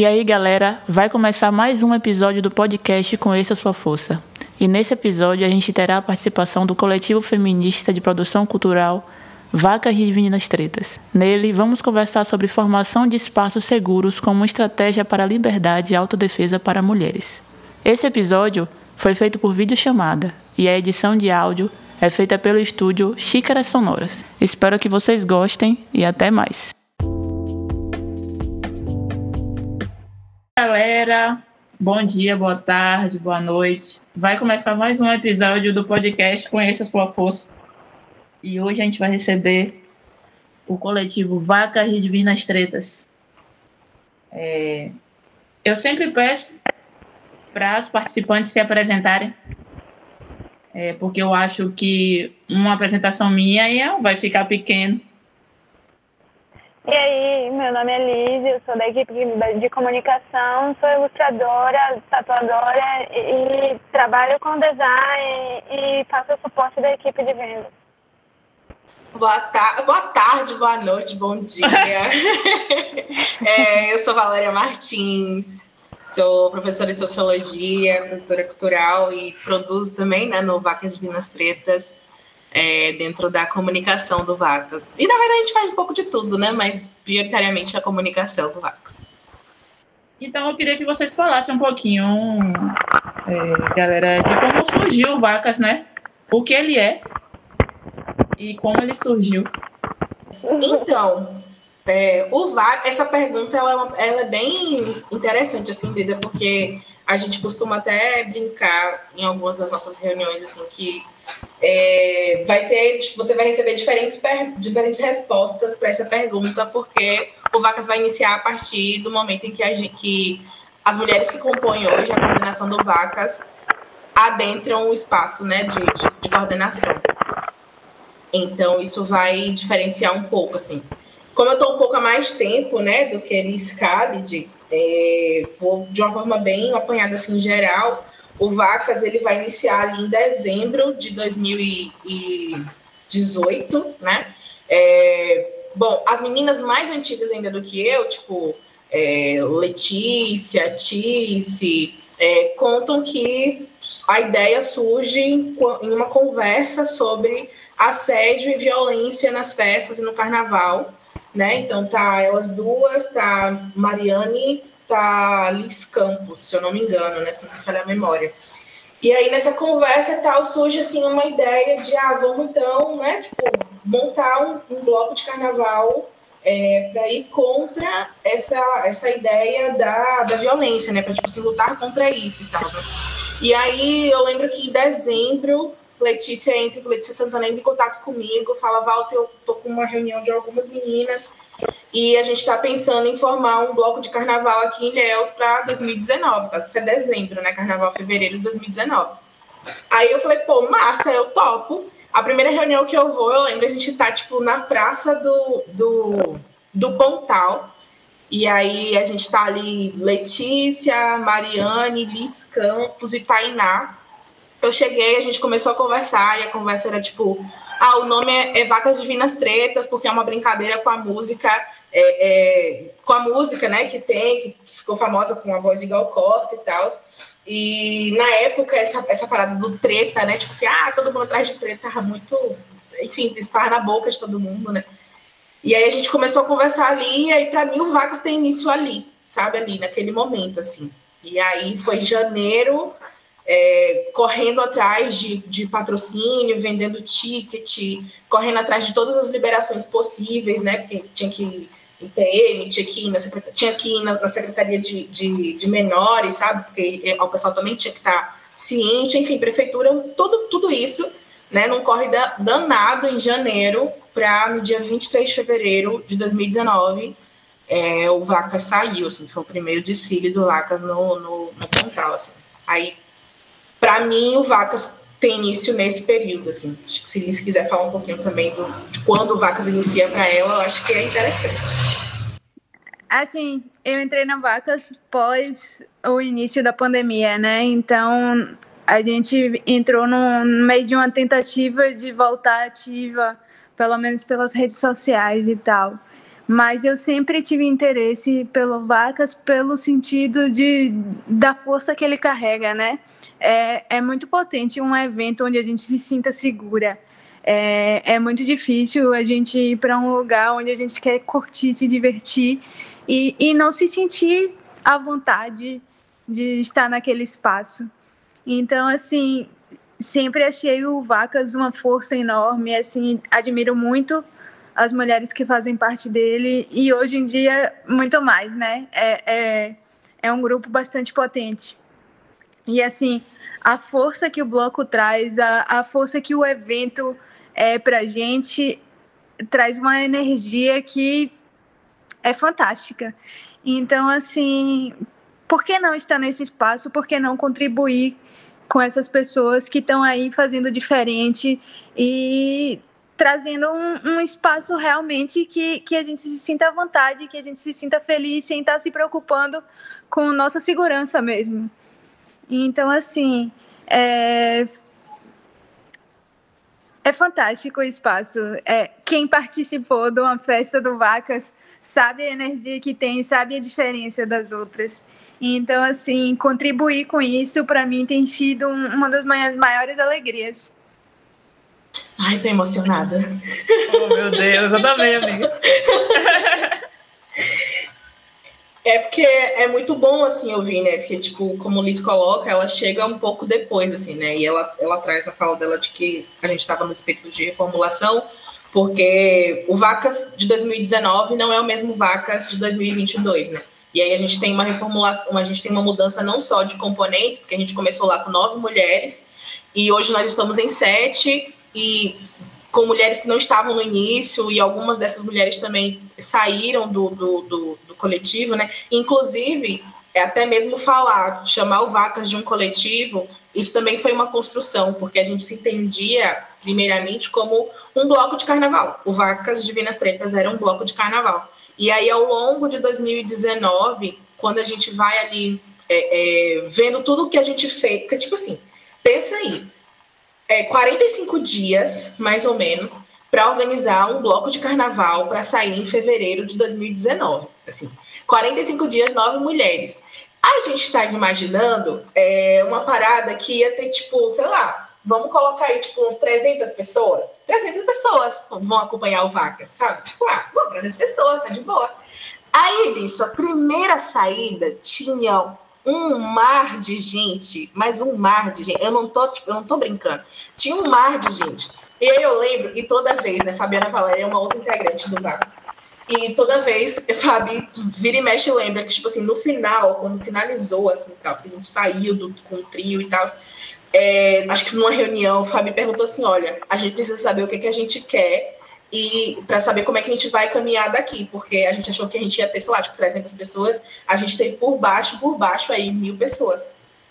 E aí, galera, vai começar mais um episódio do podcast Conheça Sua Força. E nesse episódio a gente terá a participação do coletivo feminista de produção cultural Vacas de Meninas Tretas. Nele, vamos conversar sobre formação de espaços seguros como estratégia para a liberdade e autodefesa para mulheres. Esse episódio foi feito por videochamada e a edição de áudio é feita pelo estúdio Xícaras Sonoras. Espero que vocês gostem e até mais. Galera, bom dia, boa tarde, boa noite. Vai começar mais um episódio do podcast Conheça Sua Força e hoje a gente vai receber o coletivo Vacas Divinas Tretas. É, eu sempre peço para os participantes se apresentarem, é, porque eu acho que uma apresentação minha vai ficar pequeno. E aí, meu nome é Liz, eu sou da equipe de comunicação, sou ilustradora, tatuadora e, e trabalho com design e faço o suporte da equipe de vendas. Boa, ta boa tarde, boa noite, bom dia. é, eu sou Valéria Martins, sou professora de Sociologia, produtora cultural e produzo também né, no Vacas Divinas Tretas, é, dentro da comunicação do Vacas. E, na verdade, a gente faz um pouco de tudo, né? Mas, prioritariamente, a comunicação do Vacas. Então, eu queria que vocês falassem um pouquinho, é, galera, de como surgiu o Vacas, né? O que ele é e como ele surgiu? Então, é, o VAR, essa pergunta ela, é ela é bem interessante, assim, dizer, porque a gente costuma até brincar em algumas das nossas reuniões, assim, que é, vai ter, tipo, você vai receber diferentes, diferentes respostas para essa pergunta, porque o Vacas vai iniciar a partir do momento em que, a que as mulheres que compõem hoje a coordenação do Vacas adentram o espaço né, de, de, de coordenação. Então, isso vai diferenciar um pouco, assim. Como eu estou um pouco mais tempo, né, do que Elis Khalid, é, vou de uma forma bem apanhada, assim, em geral, o Vacas, ele vai iniciar ali em dezembro de 2018, né? É, bom, as meninas mais antigas ainda do que eu, tipo é, Letícia, Tice, é, contam que a ideia surge em uma conversa sobre assédio e violência nas festas e no carnaval, né? Então tá elas duas, tá Mariane, tá Liz Campos, se eu não me engano, né? Se não me falha a memória. E aí nessa conversa tal surge assim uma ideia de ah, vamos então, né, tipo, montar um, um bloco de carnaval é, para ir contra essa, essa ideia da, da violência, né? Para tipo assim, lutar contra isso e tal. Né? E aí eu lembro que em dezembro Letícia entra, Letícia Santana entra em contato comigo, fala, Walter, eu tô com uma reunião de algumas meninas e a gente está pensando em formar um bloco de carnaval aqui em Ilhéus para 2019, tá? Isso é dezembro, né? Carnaval, fevereiro de 2019. Aí eu falei, pô, massa, eu topo. A primeira reunião que eu vou, eu lembro, a gente tá, tipo, na praça do, do, do Pontal. E aí a gente tá ali, Letícia, Mariane, Liz Campos e Tainá eu cheguei, a gente começou a conversar, e a conversa era tipo: ah, o nome é, é Vacas Divinas Tretas, porque é uma brincadeira com a música, é, é, com a música, né, que tem, que, que, ficou famosa com a voz de Gal Costa e tal. E na época, essa, essa parada do treta, né, tipo assim, ah, todo mundo atrás de treta, tava muito, enfim, estar na boca de todo mundo, né. E aí a gente começou a conversar ali, e aí para mim o Vacas tem início ali, sabe, ali, naquele momento, assim. E aí foi janeiro é, correndo atrás de, de patrocínio, vendendo ticket, correndo atrás de todas as liberações possíveis, né? Porque tinha que em PM, tinha que ir na, tinha que ir na, Secretaria de, de, de, Menores, sabe? Porque é, o pessoal também tinha que estar ciente, enfim, prefeitura, tudo, tudo isso, né? Num corre danado em janeiro para no dia 23 de fevereiro de 2019 é, o Vaca saiu, assim, foi o primeiro desfile do Vaca no, no, no assim. Aí para mim, o Vacas tem início nesse período, assim. Acho que se Liz quiser falar um pouquinho também do, de quando o Vacas inicia para ela, eu acho que é interessante. Assim, eu entrei na Vacas pós o início da pandemia, né? Então, a gente entrou no meio de uma tentativa de voltar ativa, pelo menos pelas redes sociais e tal. Mas eu sempre tive interesse pelo Vacas pelo sentido de, da força que ele carrega, né? É, é muito potente um evento onde a gente se sinta segura. É, é muito difícil a gente ir para um lugar onde a gente quer curtir, se divertir e, e não se sentir à vontade de estar naquele espaço. Então, assim, sempre achei o Vacas uma força enorme, assim, admiro muito as mulheres que fazem parte dele e hoje em dia muito mais, né? É, é, é um grupo bastante potente. E assim, a força que o bloco traz, a, a força que o evento é pra gente, traz uma energia que é fantástica. Então, assim, por que não estar nesse espaço? Por que não contribuir com essas pessoas que estão aí fazendo diferente e trazendo um, um, espaço realmente que, que a gente se sinta à vontade, que a gente se sinta feliz sem estar se preocupando com nossa segurança mesmo. Então, assim, é, é fantástico o espaço. É, quem participou de uma festa do Vacas sabe a energia que tem, sabe a diferença das outras. Então, assim, contribuir com isso, para mim, tem sido uma das maiores alegrias. Ai, tô emocionada. Oh, meu Deus, eu também, amiga. É porque é muito bom, assim, ouvir, né? Porque, tipo, como Liz coloca, ela chega um pouco depois, assim, né? E ela, ela traz na fala dela de que a gente estava no espírito de reformulação, porque o Vacas de 2019 não é o mesmo Vacas de 2022, né? E aí a gente tem uma reformulação, a gente tem uma mudança não só de componentes, porque a gente começou lá com nove mulheres, e hoje nós estamos em sete, e com mulheres que não estavam no início, e algumas dessas mulheres também saíram do, do, do, do coletivo, né? Inclusive, é até mesmo falar, chamar o Vacas de um coletivo, isso também foi uma construção, porque a gente se entendia, primeiramente, como um bloco de carnaval. O Vacas Divinas Tretas era um bloco de carnaval. E aí, ao longo de 2019, quando a gente vai ali é, é, vendo tudo que a gente fez, porque, tipo assim, pensa aí, é, 45 dias, mais ou menos, para organizar um bloco de carnaval para sair em fevereiro de 2019. Assim, 45 dias, nove mulheres. A gente estava imaginando é, uma parada que ia ter, tipo, sei lá, vamos colocar aí, tipo, umas 300 pessoas. 300 pessoas vão acompanhar o Vaca, sabe? Tipo, ah, bom, 300 pessoas, tá de boa. Aí, bicho, a primeira saída tinha um mar de gente, mas um mar de gente. Eu não tô, tipo, eu não tô brincando. Tinha um mar de gente. E aí eu lembro, e toda vez, né, Fabiana Valéria é uma outra integrante do Vacas. E toda vez, Fabi vira e mexe lembra que, tipo assim, no final, quando finalizou, assim, tal, que a gente saiu do, com o trio e tal, é, acho que numa reunião, Fabi perguntou assim, olha, a gente precisa saber o que, que a gente quer e para saber como é que a gente vai caminhar daqui, porque a gente achou que a gente ia ter, sei lá, tipo, 300 pessoas, a gente teve por baixo, por baixo aí, mil pessoas.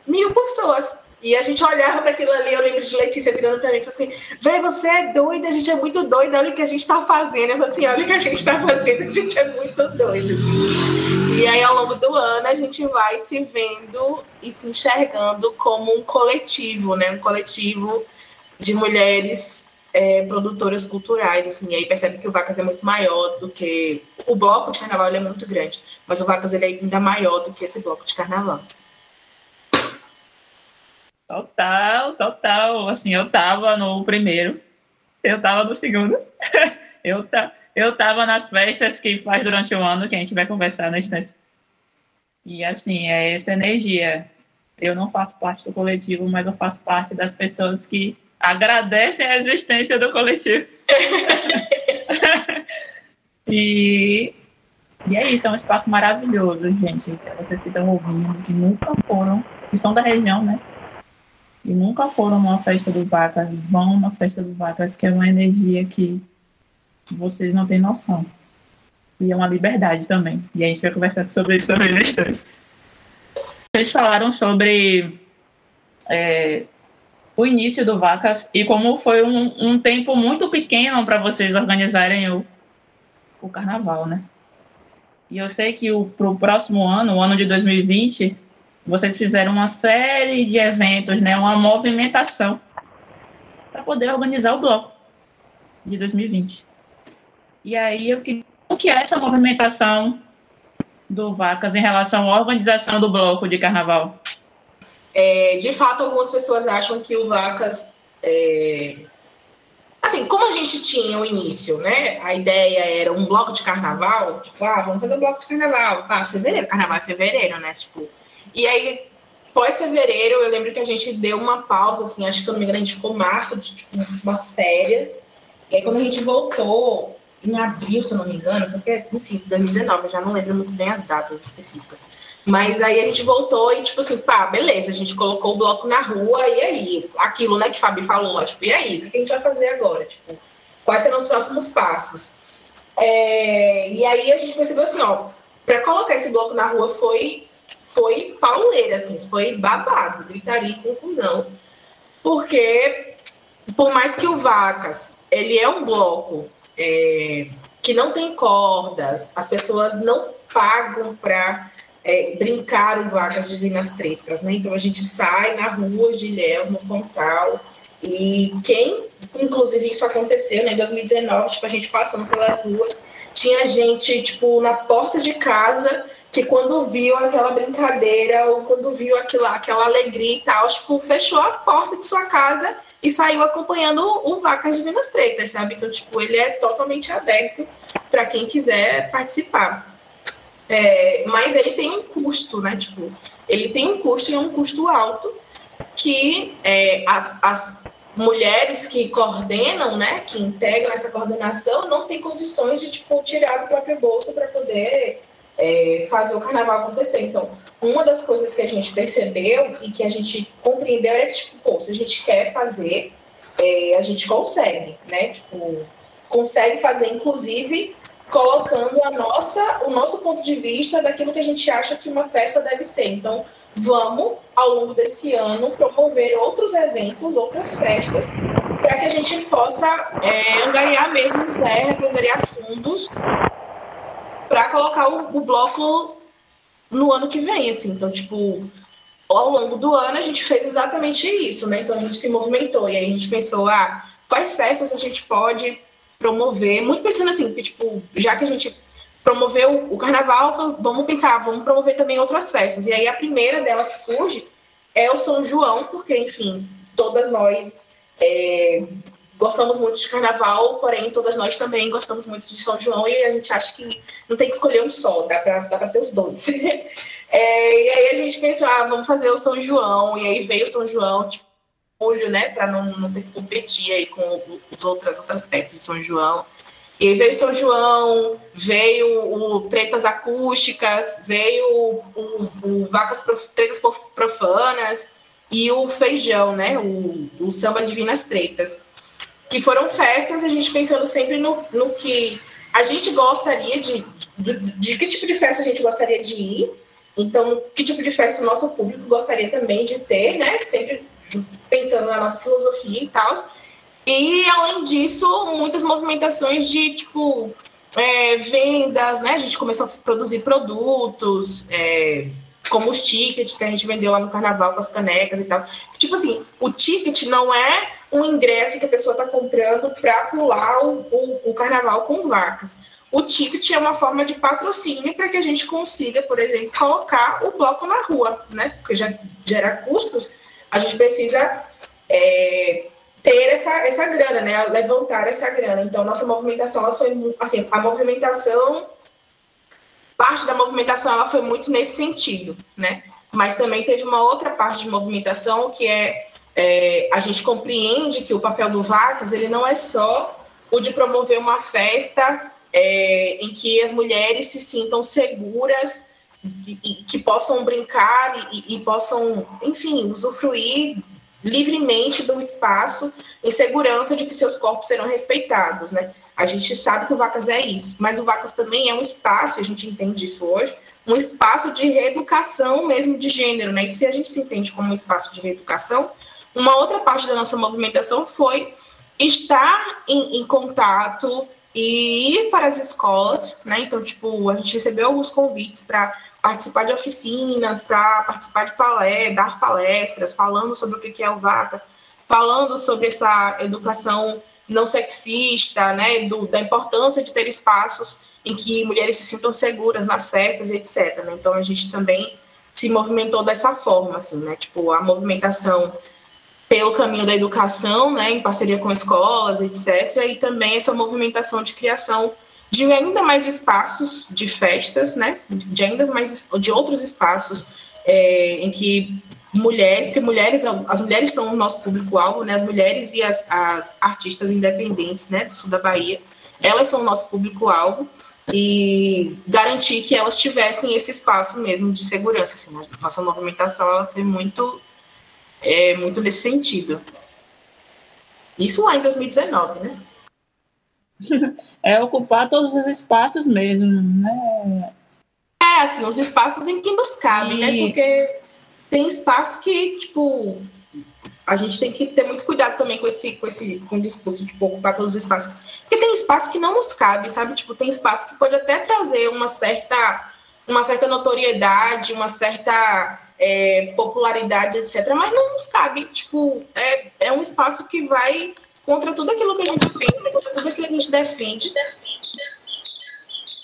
Mil pessoas. E a gente olhava para aquilo ali, eu lembro de Letícia virando para mim e falou assim: Véi, você é doida, a gente é muito doida, olha o que a gente está fazendo. Eu falei assim: olha o que a gente está fazendo, a gente é muito doido. Assim. E aí, ao longo do ano, a gente vai se vendo e se enxergando como um coletivo, né? Um coletivo de mulheres é, produtoras culturais, assim, e aí percebe que o Vacas é muito maior do que o bloco de carnaval é muito grande, mas o Vacas ele é ainda maior do que esse bloco de carnaval. Total, total. Assim, eu tava no primeiro, eu tava no segundo, eu, tá, eu tava nas festas que faz durante o ano, que a gente vai conversar na instância. E assim, é essa energia. Eu não faço parte do coletivo, mas eu faço parte das pessoas que agradecem a existência do coletivo. e, e é isso, é um espaço maravilhoso, gente. Vocês que estão ouvindo, que nunca foram, que são da região, né? E nunca foram numa festa do Vacas, vão na festa do Vacas, que é uma energia que vocês não têm noção. E é uma liberdade também. E a gente vai conversar sobre isso também na. Vocês falaram sobre é, o início do Vacas e como foi um, um tempo muito pequeno para vocês organizarem o, o carnaval, né? E eu sei que para o próximo ano, o ano de 2020, vocês fizeram uma série de eventos, né? Uma movimentação para poder organizar o bloco de 2020. E aí eu queria um que é essa movimentação do Vacas em relação à organização do bloco de carnaval? É, de fato, algumas pessoas acham que o Vacas. É... Assim, como a gente tinha o início, né? A ideia era um bloco de carnaval, tipo, ah, vamos fazer um bloco de carnaval. Ah, fevereiro, carnaval é fevereiro, né? Tipo, e aí, pós-fevereiro, eu lembro que a gente deu uma pausa, assim, acho que se não me engano, a gente ficou março, de, tipo, umas férias. E aí, quando a gente voltou, em abril, se eu não me engano, só que, enfim, 2019, eu já não lembro muito bem as datas específicas. Mas aí a gente voltou e, tipo assim, pá, beleza, a gente colocou o bloco na rua, e aí? Aquilo, né, que Fabi falou, tipo, e aí? O que a gente vai fazer agora? Tipo, quais serão os próximos passos? É, e aí a gente percebeu assim, ó, para colocar esse bloco na rua foi, foi pauleira, assim, foi babado, gritaria e conclusão. Porque, por mais que o Vacas, ele é um bloco é, que não tem cordas, as pessoas não pagam para é, brincar o Vacas Divinas Tretas, né? Então a gente sai na rua de Guilherme, Pontal, e quem, inclusive isso aconteceu né, em 2019, tipo, a gente passando pelas ruas, tinha gente, tipo, na porta de casa, que quando viu aquela brincadeira, ou quando viu aquilo, aquela alegria e tal, tipo, fechou a porta de sua casa e saiu acompanhando o Vacas Divinas Tretas, sabe? Então, tipo, ele é totalmente aberto para quem quiser participar. É, mas ele tem um custo, né? Tipo, ele tem um custo e é um custo alto que é, as, as mulheres que coordenam, né, que integram essa coordenação, não têm condições de tipo tirar do próprio bolso para poder é, fazer o carnaval acontecer. Então, uma das coisas que a gente percebeu e que a gente compreendeu é que, tipo, pô, se a gente quer fazer, é, a gente consegue, né? Tipo, consegue fazer, inclusive, colocando a nossa, o nosso ponto de vista daquilo que a gente acha que uma festa deve ser. Então, vamos, ao longo desse ano, promover outros eventos, outras festas, para que a gente possa é, angariar mesmo verba, angariar fundos para colocar o, o, bloco no ano que vem, assim. Então, tipo, ao longo do ano a gente fez exatamente isso, né? Então a gente se movimentou e aí a gente pensou, ah, quais festas a gente pode promover? Muito pensando assim, que, tipo, já que a gente promoveu o carnaval, vamos pensar, vamos promover também outras festas. E aí a primeira dela que surge é o São João, porque, enfim, todas nós é, gostamos muito de carnaval, porém todas nós também gostamos muito de São João e a gente acha que não tem que escolher um só, dá para ter os dois. é, e aí a gente pensou, ah, vamos fazer o São João, e aí veio o São João, tipo, olho, né, para não, não ter que competir aí com as outras, outras festas de São João. E aí veio São João, veio o Tretas Acústicas, veio o, o, o Vacas Prof, Tretas Profanas e o Feijão, né, o, o Samba Divinas Tretas que foram festas, a gente pensando sempre no, no que a gente gostaria de, de, de, que tipo de festa a gente gostaria de ir, então, que tipo de festa o nosso público gostaria também de ter, né? Sempre pensando na nossa filosofia e tal. E, além disso, muitas movimentações de, tipo, é, vendas, né? A gente começou a produzir produtos, é, como os tickets que a gente vendeu lá no carnaval com as canecas e tal. Tipo assim, o ticket não é um ingresso que a pessoa está comprando para pular o, o, o, carnaval com vacas. O ticket é uma forma de patrocínio para que a gente consiga, por exemplo, colocar o bloco na rua, né? Porque já gera custos, a gente precisa é, ter essa, essa grana, né? Levantar essa grana. Então, nossa movimentação, ela foi assim, a movimentação parte da movimentação ela foi muito nesse sentido, né? Mas também teve uma outra parte de movimentação que é, é a gente compreende que o papel do Vacas ele não é só o de promover uma festa é, em que as mulheres se sintam seguras e, e que possam brincar e, e, possam, enfim, usufruir livremente do espaço em segurança de que seus corpos serão respeitados, né? A gente sabe que o Vacas é isso, mas o Vacas também é um espaço, a gente entende isso hoje, um espaço de reeducação mesmo de gênero, né? E se a gente se entende como um espaço de reeducação, uma outra parte da nossa movimentação foi estar em, em contato e ir para as escolas, né? Então, tipo, a gente recebeu alguns convites para participar de oficinas, para participar de palestras, dar palestras, falando sobre o que é o Vacas, falando sobre essa educação não sexista, né, do, da importância de ter espaços em que mulheres se sintam seguras nas festas, etc. Né? Então a gente também se movimentou dessa forma, assim, né, tipo a movimentação pelo caminho da educação, né, em parceria com escolas, etc. E também essa movimentação de criação de ainda mais espaços de festas, né, de ainda mais de outros espaços é, em que mulher, porque mulheres, as mulheres são o nosso público-alvo, né? As mulheres e as, as artistas independentes, né, do sul da Bahia, elas são o nosso público-alvo e garantir que elas tivessem esse espaço mesmo de segurança. Assim, a nossa movimentação ela foi muito, é, muito nesse sentido. Isso lá em 2019, né? É ocupar todos os espaços mesmo, né? É, assim, os espaços em que nos cabe, né? e... né? Porque tem espaço que, tipo, a gente tem que ter muito cuidado também com esse, com esse com o discurso tipo, ocupar todos os espaços. Porque tem espaço que não nos cabe, sabe? Tipo, tem espaço que pode até trazer uma certa, uma certa notoriedade, uma certa é, popularidade, etc. Mas não nos cabe. Tipo, é, é um espaço que vai contra tudo aquilo que a gente pensa, contra tudo aquilo que a gente defende.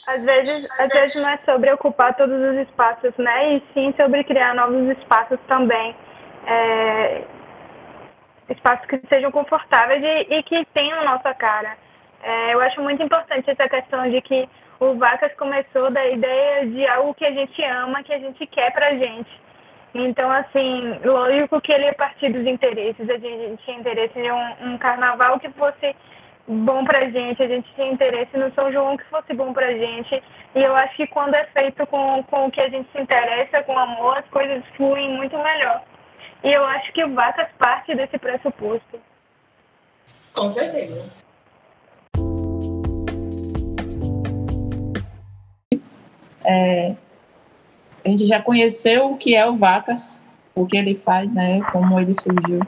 Às vezes, às vezes não é sobre ocupar todos os espaços, né? E sim sobre criar novos espaços também. É, espaços que sejam confortáveis e, e que tenham nossa cara. É, eu acho muito importante essa questão de que o Vacas começou da ideia de algo que a gente ama, que a gente quer pra gente. Então, assim, lógico que ele é partir dos interesses. A gente tinha interesse em um, um carnaval que fosse bom pra gente, a gente tinha interesse no São João que fosse bom pra gente. E eu acho que quando é feito com, com o que a gente se interessa, com amor, as coisas fluem muito melhor. E eu acho que Vacas parte desse pressuposto. Com certeza. É, a gente já conheceu o que é o Vacas, o que ele faz, né, como ele surgiu.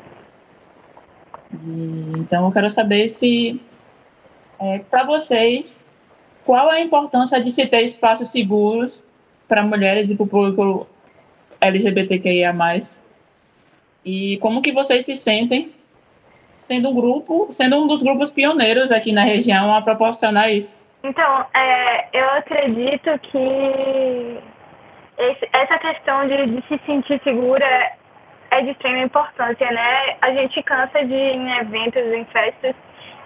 E, então, eu quero saber se, é, para vocês, qual a importância de se ter espaços seguros para mulheres e para o público LGBTQIA+. E como que vocês se sentem sendo um grupo, sendo um dos grupos pioneiros aqui na região a proporcionar isso? Então, é, eu acredito que esse, essa questão de, de se sentir segura é de extrema importância, né? A gente cansa de ir em eventos, em festas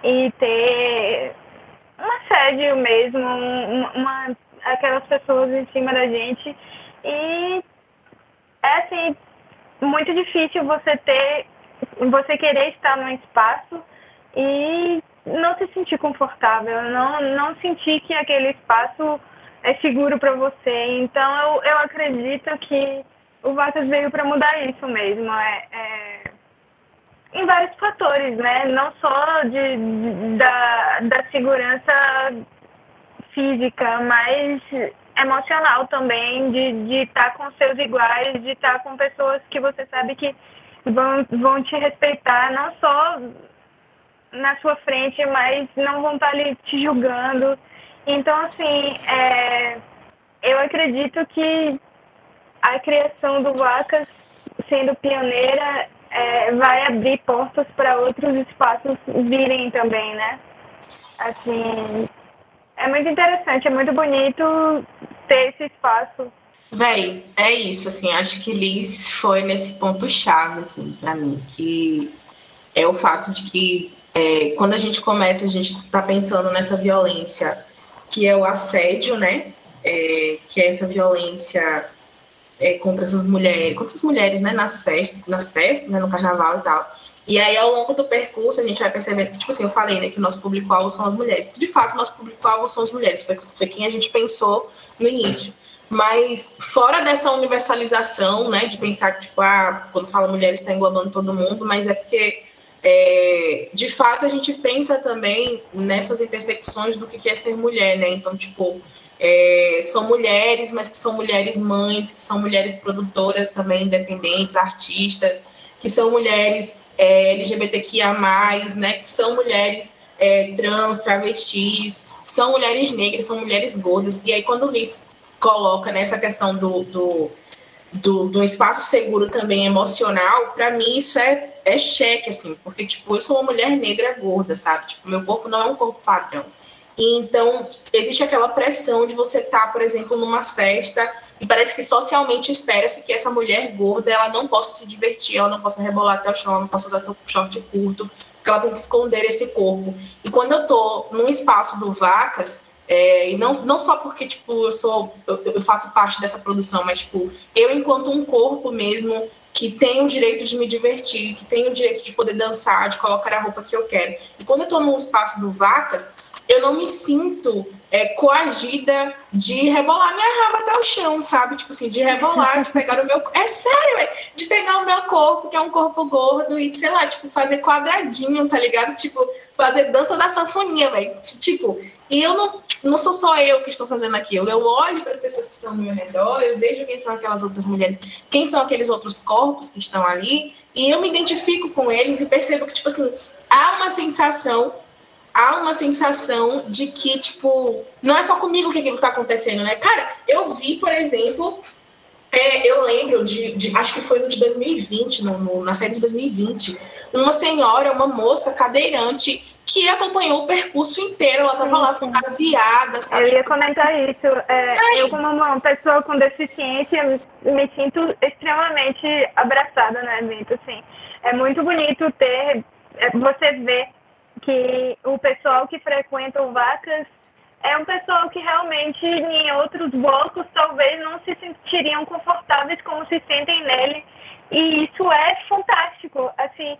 e ter um assédio mesmo, uma, aquelas pessoas em cima da gente. E é assim, muito difícil você ter, você querer estar num espaço e não se sentir confortável, não, não sentir que aquele espaço é seguro para você. Então eu, eu acredito que o Vatas veio para mudar isso mesmo. É, é, em vários fatores, né? Não só de, da, da segurança física, mas emocional também, de, de estar tá com seus iguais, de estar tá com pessoas que você sabe que vão, vão te respeitar, não só na sua frente, mas não vão estar tá ali te julgando. Então, assim, é, eu acredito que a criação do Vacas, sendo pioneira, é, vai abrir portas para outros espaços virem também, né? Assim, é muito interessante, é muito bonito ter esse espaço. Véi, é isso, assim, acho que Liz foi nesse ponto chave, assim, para mim, que é o fato de que é, quando a gente começa, a gente tá pensando nessa violência que é o assédio, né? É, que é essa violência é, contra essas mulheres, contra as mulheres, né, nas festas, nas festas, né, no carnaval e tal. E aí, ao longo do percurso, a gente vai percebendo que, tipo assim, eu falei, né, que o nosso público-alvo são as mulheres. De fato, o nosso público-alvo são as mulheres, foi, foi quem a gente pensou no início. Mas fora dessa universalização, né, de pensar que, tipo, ah, quando fala mulheres está englobando todo mundo, mas é porque, é, de fato, a gente pensa também nessas intersecções do que é ser mulher, né? Então, tipo, é, são mulheres, mas que são mulheres mães, que são mulheres produtoras também independentes, artistas, que são mulheres é, LGBTQIA+, né, que são mulheres é, trans, travestis, são mulheres negras, são mulheres gordas. E aí, quando o Liz coloca nessa questão do, do do, do espaço seguro também emocional, para mim isso é, é cheque, assim, porque, tipo, eu sou uma mulher negra gorda, sabe? Tipo, meu corpo não é um corpo padrão. Então, existe aquela pressão de você estar, tá, por exemplo, numa festa e parece que socialmente espera-se que essa mulher gorda ela não possa se divertir, ela não possa rebolar até o chão, ela não possa usar seu short curto, porque ela tem que esconder esse corpo. E quando eu tô num espaço do Vacas, é, e não, não só porque, tipo, eu sou, eu, eu, faço parte dessa produção, mas, tipo, eu enquanto um corpo mesmo que tem o direito de me divertir, que tem o direito de poder dançar, de colocar a roupa que eu quero. E quando eu tô num espaço do Vacas, eu não me sinto é, coagida de rebolar minha raba até o chão, sabe? Tipo assim, de rebolar, de pegar o meu. É sério, véio, de pegar o meu corpo, que é um corpo gordo, e, sei lá, tipo, fazer quadradinho, tá ligado? Tipo, fazer dança da sanfonia, velho. Tipo, e eu não, não sou só eu que estou fazendo aquilo. Eu olho para as pessoas que estão ao meu redor, eu vejo quem são aquelas outras mulheres, quem são aqueles outros corpos que estão ali, e eu me identifico com eles e percebo que, tipo assim, há uma sensação há uma sensação de que, tipo, não é só comigo que aquilo tá acontecendo, né? Cara, eu vi, por exemplo, é, eu lembro de, de, acho que foi no de 2020, no, no, na série de 2020, uma senhora, uma moça cadeirante que acompanhou o percurso inteiro, ela estava lá fantasiada, sabe? Eu ia comentar isso. É, eu, como uma pessoa com deficiência, me sinto extremamente abraçada no evento, assim. É muito bonito ter, é, você ver que o pessoal que frequenta o Vacas é um pessoal que realmente em outros blocos talvez não se sentiriam confortáveis como se sentem nele. E isso é fantástico. Assim,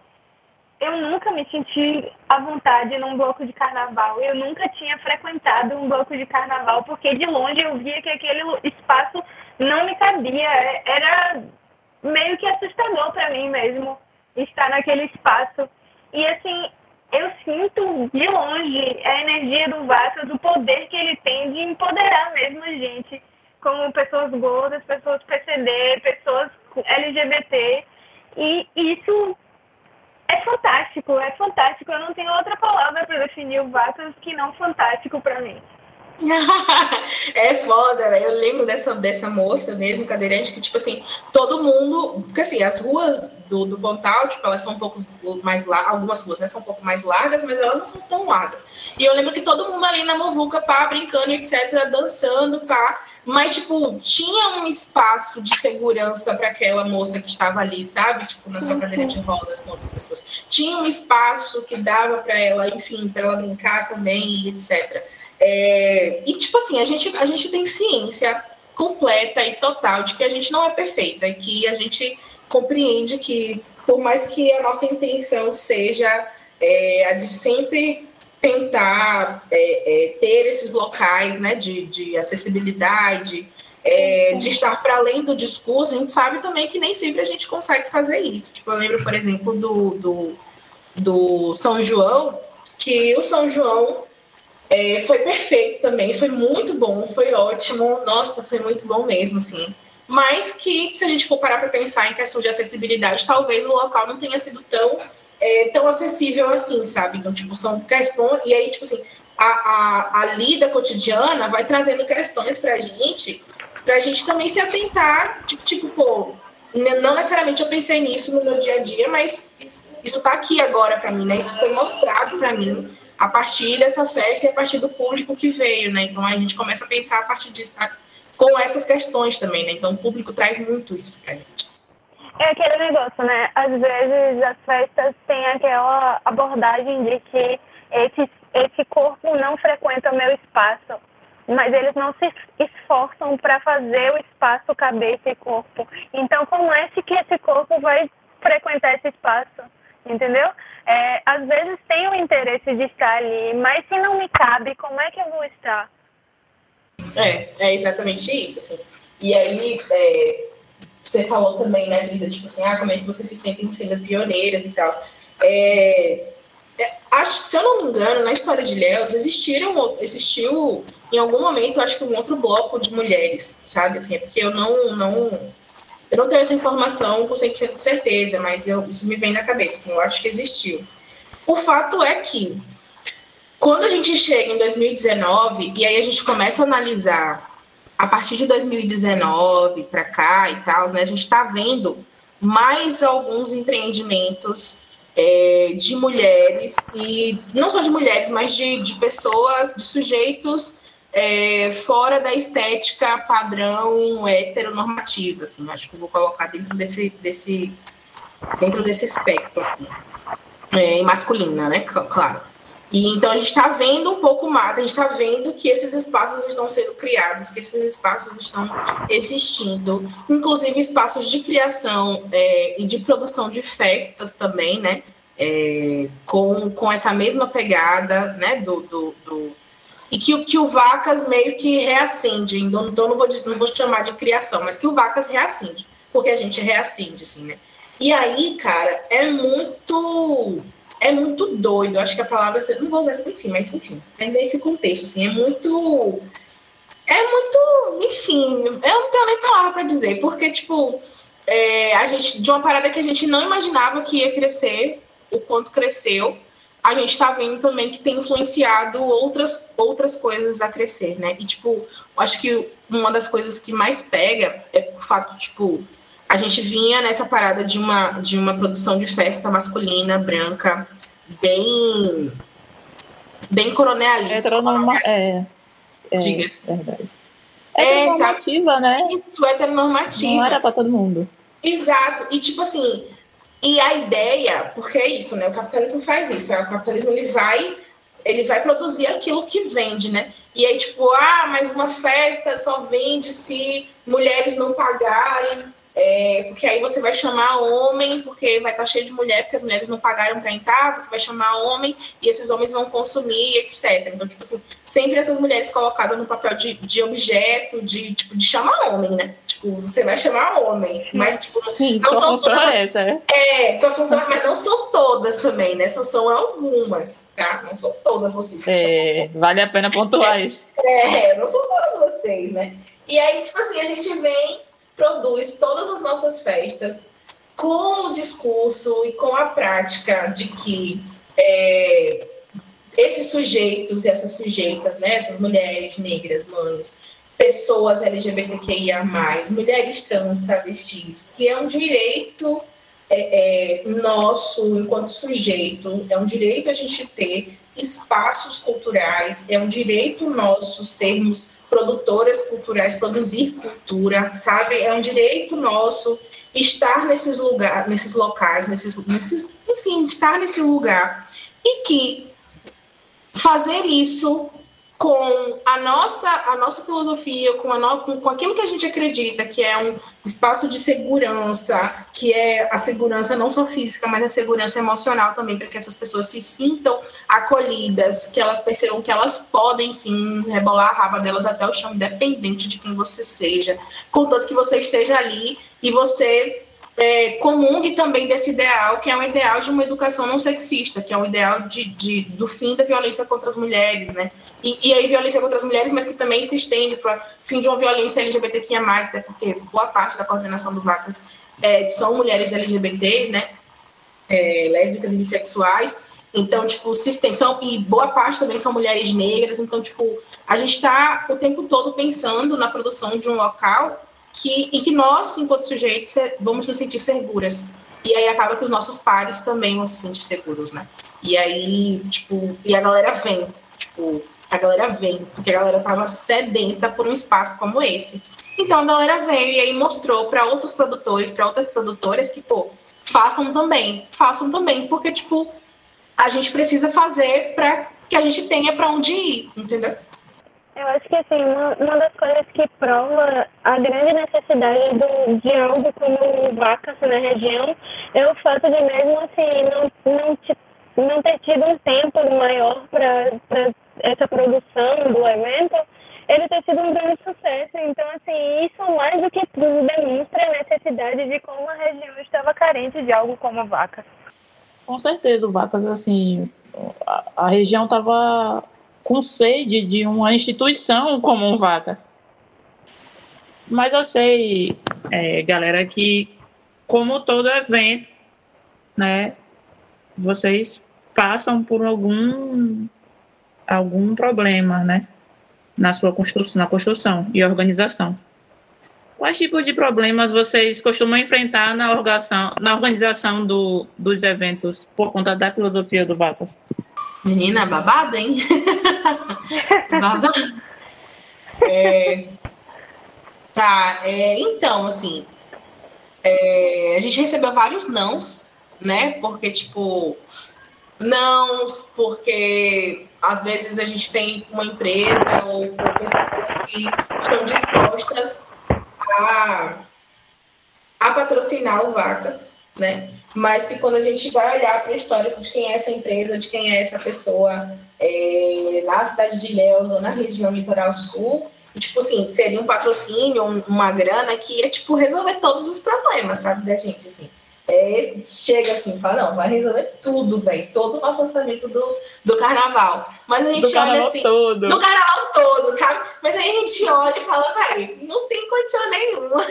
eu nunca me senti à vontade num bloco de carnaval. Eu nunca tinha frequentado um bloco de carnaval porque de longe eu via que aquele espaço não me cabia. Era meio que assustador para mim mesmo estar naquele espaço. E assim, eu sinto de longe a energia do Vasco, o poder que ele tem de empoderar mesmo a gente, como pessoas gordas, pessoas PCD, pessoas LGBT. E isso é fantástico, é fantástico. Eu não tenho outra palavra para definir o Vasco que não fantástico para mim. é foda. Eu lembro dessa, dessa moça mesmo, cadeirante, que, tipo assim, todo mundo. Porque assim, as ruas do, do Pontal, tipo, elas são um pouco mais largas, algumas ruas, né? São um pouco mais largas, mas elas não são tão largas. E eu lembro que todo mundo ali na Movuca, pá, brincando, etc., dançando, pá. Mas, tipo, tinha um espaço de segurança para aquela moça que estava ali, sabe? Tipo, na sua cadeira de rodas com outras pessoas. Tinha um espaço que dava para ela, enfim, para ela brincar também, etc. É, e, tipo assim, a gente, a gente tem ciência completa e total de que a gente não é perfeita e que a gente compreende que, por mais que a nossa intenção seja é, a de sempre tentar é, é ter esses locais né, de, de acessibilidade, é, de estar para além do discurso, a gente sabe também que nem sempre a gente consegue fazer isso. Tipo, eu lembro, por exemplo, do, do, do São João, que o São João é, foi perfeito também, foi muito bom, foi ótimo. Nossa, foi muito bom mesmo, assim. Mas que, se a gente for parar para pensar em questão de acessibilidade, talvez o local não tenha sido tão, é, tão acessível assim, sabe? Então, tipo, são questões. E aí, tipo assim, a, a, a lida cotidiana vai trazendo questões para a gente, para a gente também se atentar, tipo, tipo, pô, não necessariamente eu pensei nisso no meu dia a dia, mas isso está aqui agora para mim, né? Isso foi mostrado para mim a partir dessa festa e a partir do público que veio, né? Então a gente começa a pensar a partir disso, com essas questões também, né? Então o público traz muito isso pra gente. É aquele negócio, né? Às vezes as festas têm aquela abordagem de que esse, esse corpo não frequenta o meu espaço, mas eles não se esforçam para fazer o espaço caber esse corpo. Então, como é que esse corpo vai frequentar esse espaço? Entendeu? É, às vezes tem o interesse de estar ali, mas se não me cabe, como é que eu vou estar? É, é exatamente isso, assim. E aí, é, você falou também, né, Brisa, tipo assim, ah, como é que vocês se sentem sendo pioneiras e tal. É, é, acho se eu não me engano, na história de Léus, existiram, existiu em algum momento, acho que um outro bloco de mulheres, sabe, assim, é porque eu não, não eu não tenho essa informação com 100% de certeza, mas eu, isso me vem na cabeça, assim, eu acho que existiu. O fato é que, quando a gente chega em 2019, e aí a gente começa a analisar a partir de 2019 para cá e tal, né, a gente está vendo mais alguns empreendimentos é, de mulheres, e não só de mulheres, mas de, de pessoas, de sujeitos é, fora da estética padrão heteronormativa, assim, acho que vou colocar dentro desse, desse, dentro desse espectro, assim, é, masculina, né, claro. E então a gente está vendo um pouco mais, a gente está vendo que esses espaços estão sendo criados, que esses espaços estão existindo, inclusive espaços de criação é, e de produção de festas também, né? É, com, com essa mesma pegada, né? Do, do, do, e que, que o Vacas meio que reacende, então não vou, não vou chamar de criação, mas que o Vacas reacende, porque a gente reacende, assim, né? E aí, cara, é muito é muito doido. Acho que a palavra, não vou usar essa, enfim, mas enfim, é nesse contexto, assim, é muito. É muito, enfim, eu não tenho nem palavra para dizer, porque, tipo, é, a gente, de uma parada que a gente não imaginava que ia crescer, o quanto cresceu, a gente está vendo também que tem influenciado outras, outras coisas a crescer, né? E, tipo, acho que uma das coisas que mais pega é o fato, tipo, a gente vinha nessa parada de uma, de uma produção de festa masculina, branca, bem bem coronelista. Heteronorma é, é, Diga. Verdade. É, heteronormativa, né? Isso, heteronormativa. Não era para todo mundo. Exato. E tipo assim, e a ideia, porque é isso, né? O capitalismo faz isso. O capitalismo ele vai ele vai produzir aquilo que vende, né? E aí, tipo, ah, mas uma festa só vende se mulheres não pagarem é, porque aí você vai chamar homem, porque vai estar cheio de mulher, porque as mulheres não pagaram para entrar, você vai chamar homem e esses homens vão consumir, etc. Então, tipo assim, sempre essas mulheres colocadas no papel de, de objeto, de, tipo, de chamar homem, né? Tipo, você vai chamar homem, mas, tipo, Sim, não são todas. Essa, é? é, só funciona, mas não são todas também, né? Só são algumas, tá? Não são todas vocês que é, chamam. Vale a pena pontuar é, isso. É, não são todas vocês, né? E aí, tipo assim, a gente vem produz todas as nossas festas com o discurso e com a prática de que é, esses sujeitos e essas sujeitas, né, essas mulheres negras, mães, pessoas LGBTQIA+, mulheres trans, travestis, que é um direito é, é, nosso enquanto sujeito, é um direito a gente ter espaços culturais, é um direito nosso sermos produtoras culturais, produzir cultura, sabe? É um direito nosso estar nesses lugares, nesses locais, nesses, nesses, enfim, estar nesse lugar. E que fazer isso com a nossa, a nossa filosofia, com, a no, com, com aquilo que a gente acredita que é um espaço de segurança, que é a segurança não só física, mas a segurança emocional também, para que essas pessoas se sintam acolhidas, que elas percebam que elas podem sim rebolar a raba delas até o chão, independente de quem você seja, contanto que você esteja ali e você é, comungue também desse ideal, que é um ideal de uma educação não sexista, que é um ideal de, de do fim da violência contra as mulheres, né? E, e aí violência contra as mulheres, mas que também se estende para fim de uma violência LGBTQIA+, até porque boa parte da coordenação do VACAS é, são mulheres LGBTs, né? É, lésbicas e bissexuais, então, tipo, são, e boa parte também são mulheres negras, então, tipo, a gente está o tempo todo pensando na produção de um local que, em que nós, enquanto sujeitos, vamos nos sentir seguras. E aí acaba que os nossos pares também vão se sentir seguros, né? E aí, tipo, e a galera vem, tipo, a galera vem, porque a galera tava sedenta por um espaço como esse. Então a galera veio e aí mostrou para outros produtores, para outras produtoras que, pô, façam também, façam também, porque, tipo, a gente precisa fazer para que a gente tenha para onde ir, entendeu? Eu acho que assim, uma, uma das coisas que prova a grande necessidade do, de algo como vacas na região é o fato de mesmo assim não, não, não ter tido um tempo maior para essa produção do evento, ele ter sido um grande sucesso. Então, assim, isso mais do que tudo demonstra a necessidade de como a região estava carente de algo como vacas. Com certeza, vacas, assim, a, a região estava com sede de uma instituição como um vaca. Mas eu sei, é, galera, que como todo evento, né, vocês passam por algum algum problema, né? na sua construção, na construção e organização. Quais tipos de problemas vocês costumam enfrentar na organização, na organização do, dos eventos por conta da filosofia do Vacas? Menina, babada, hein? babada. É... Tá, é, então, assim, é, a gente recebeu vários nãos, né? Porque, tipo, nãos, porque às vezes a gente tem uma empresa ou pessoas que estão dispostas a, a patrocinar o Vacas, né? Mas que quando a gente vai olhar para a história de quem é essa empresa, de quem é essa pessoa é, na cidade de Ilhéus ou na região litoral sul, tipo assim, seria um patrocínio, uma grana que ia, tipo, resolver todos os problemas, sabe, da gente, assim. É, chega assim, fala, não, vai resolver tudo, velho, todo o nosso orçamento do, do carnaval. Mas a gente do olha assim, todo. do carnaval todo, sabe? Mas aí a gente olha e fala, velho, não tem condição nenhuma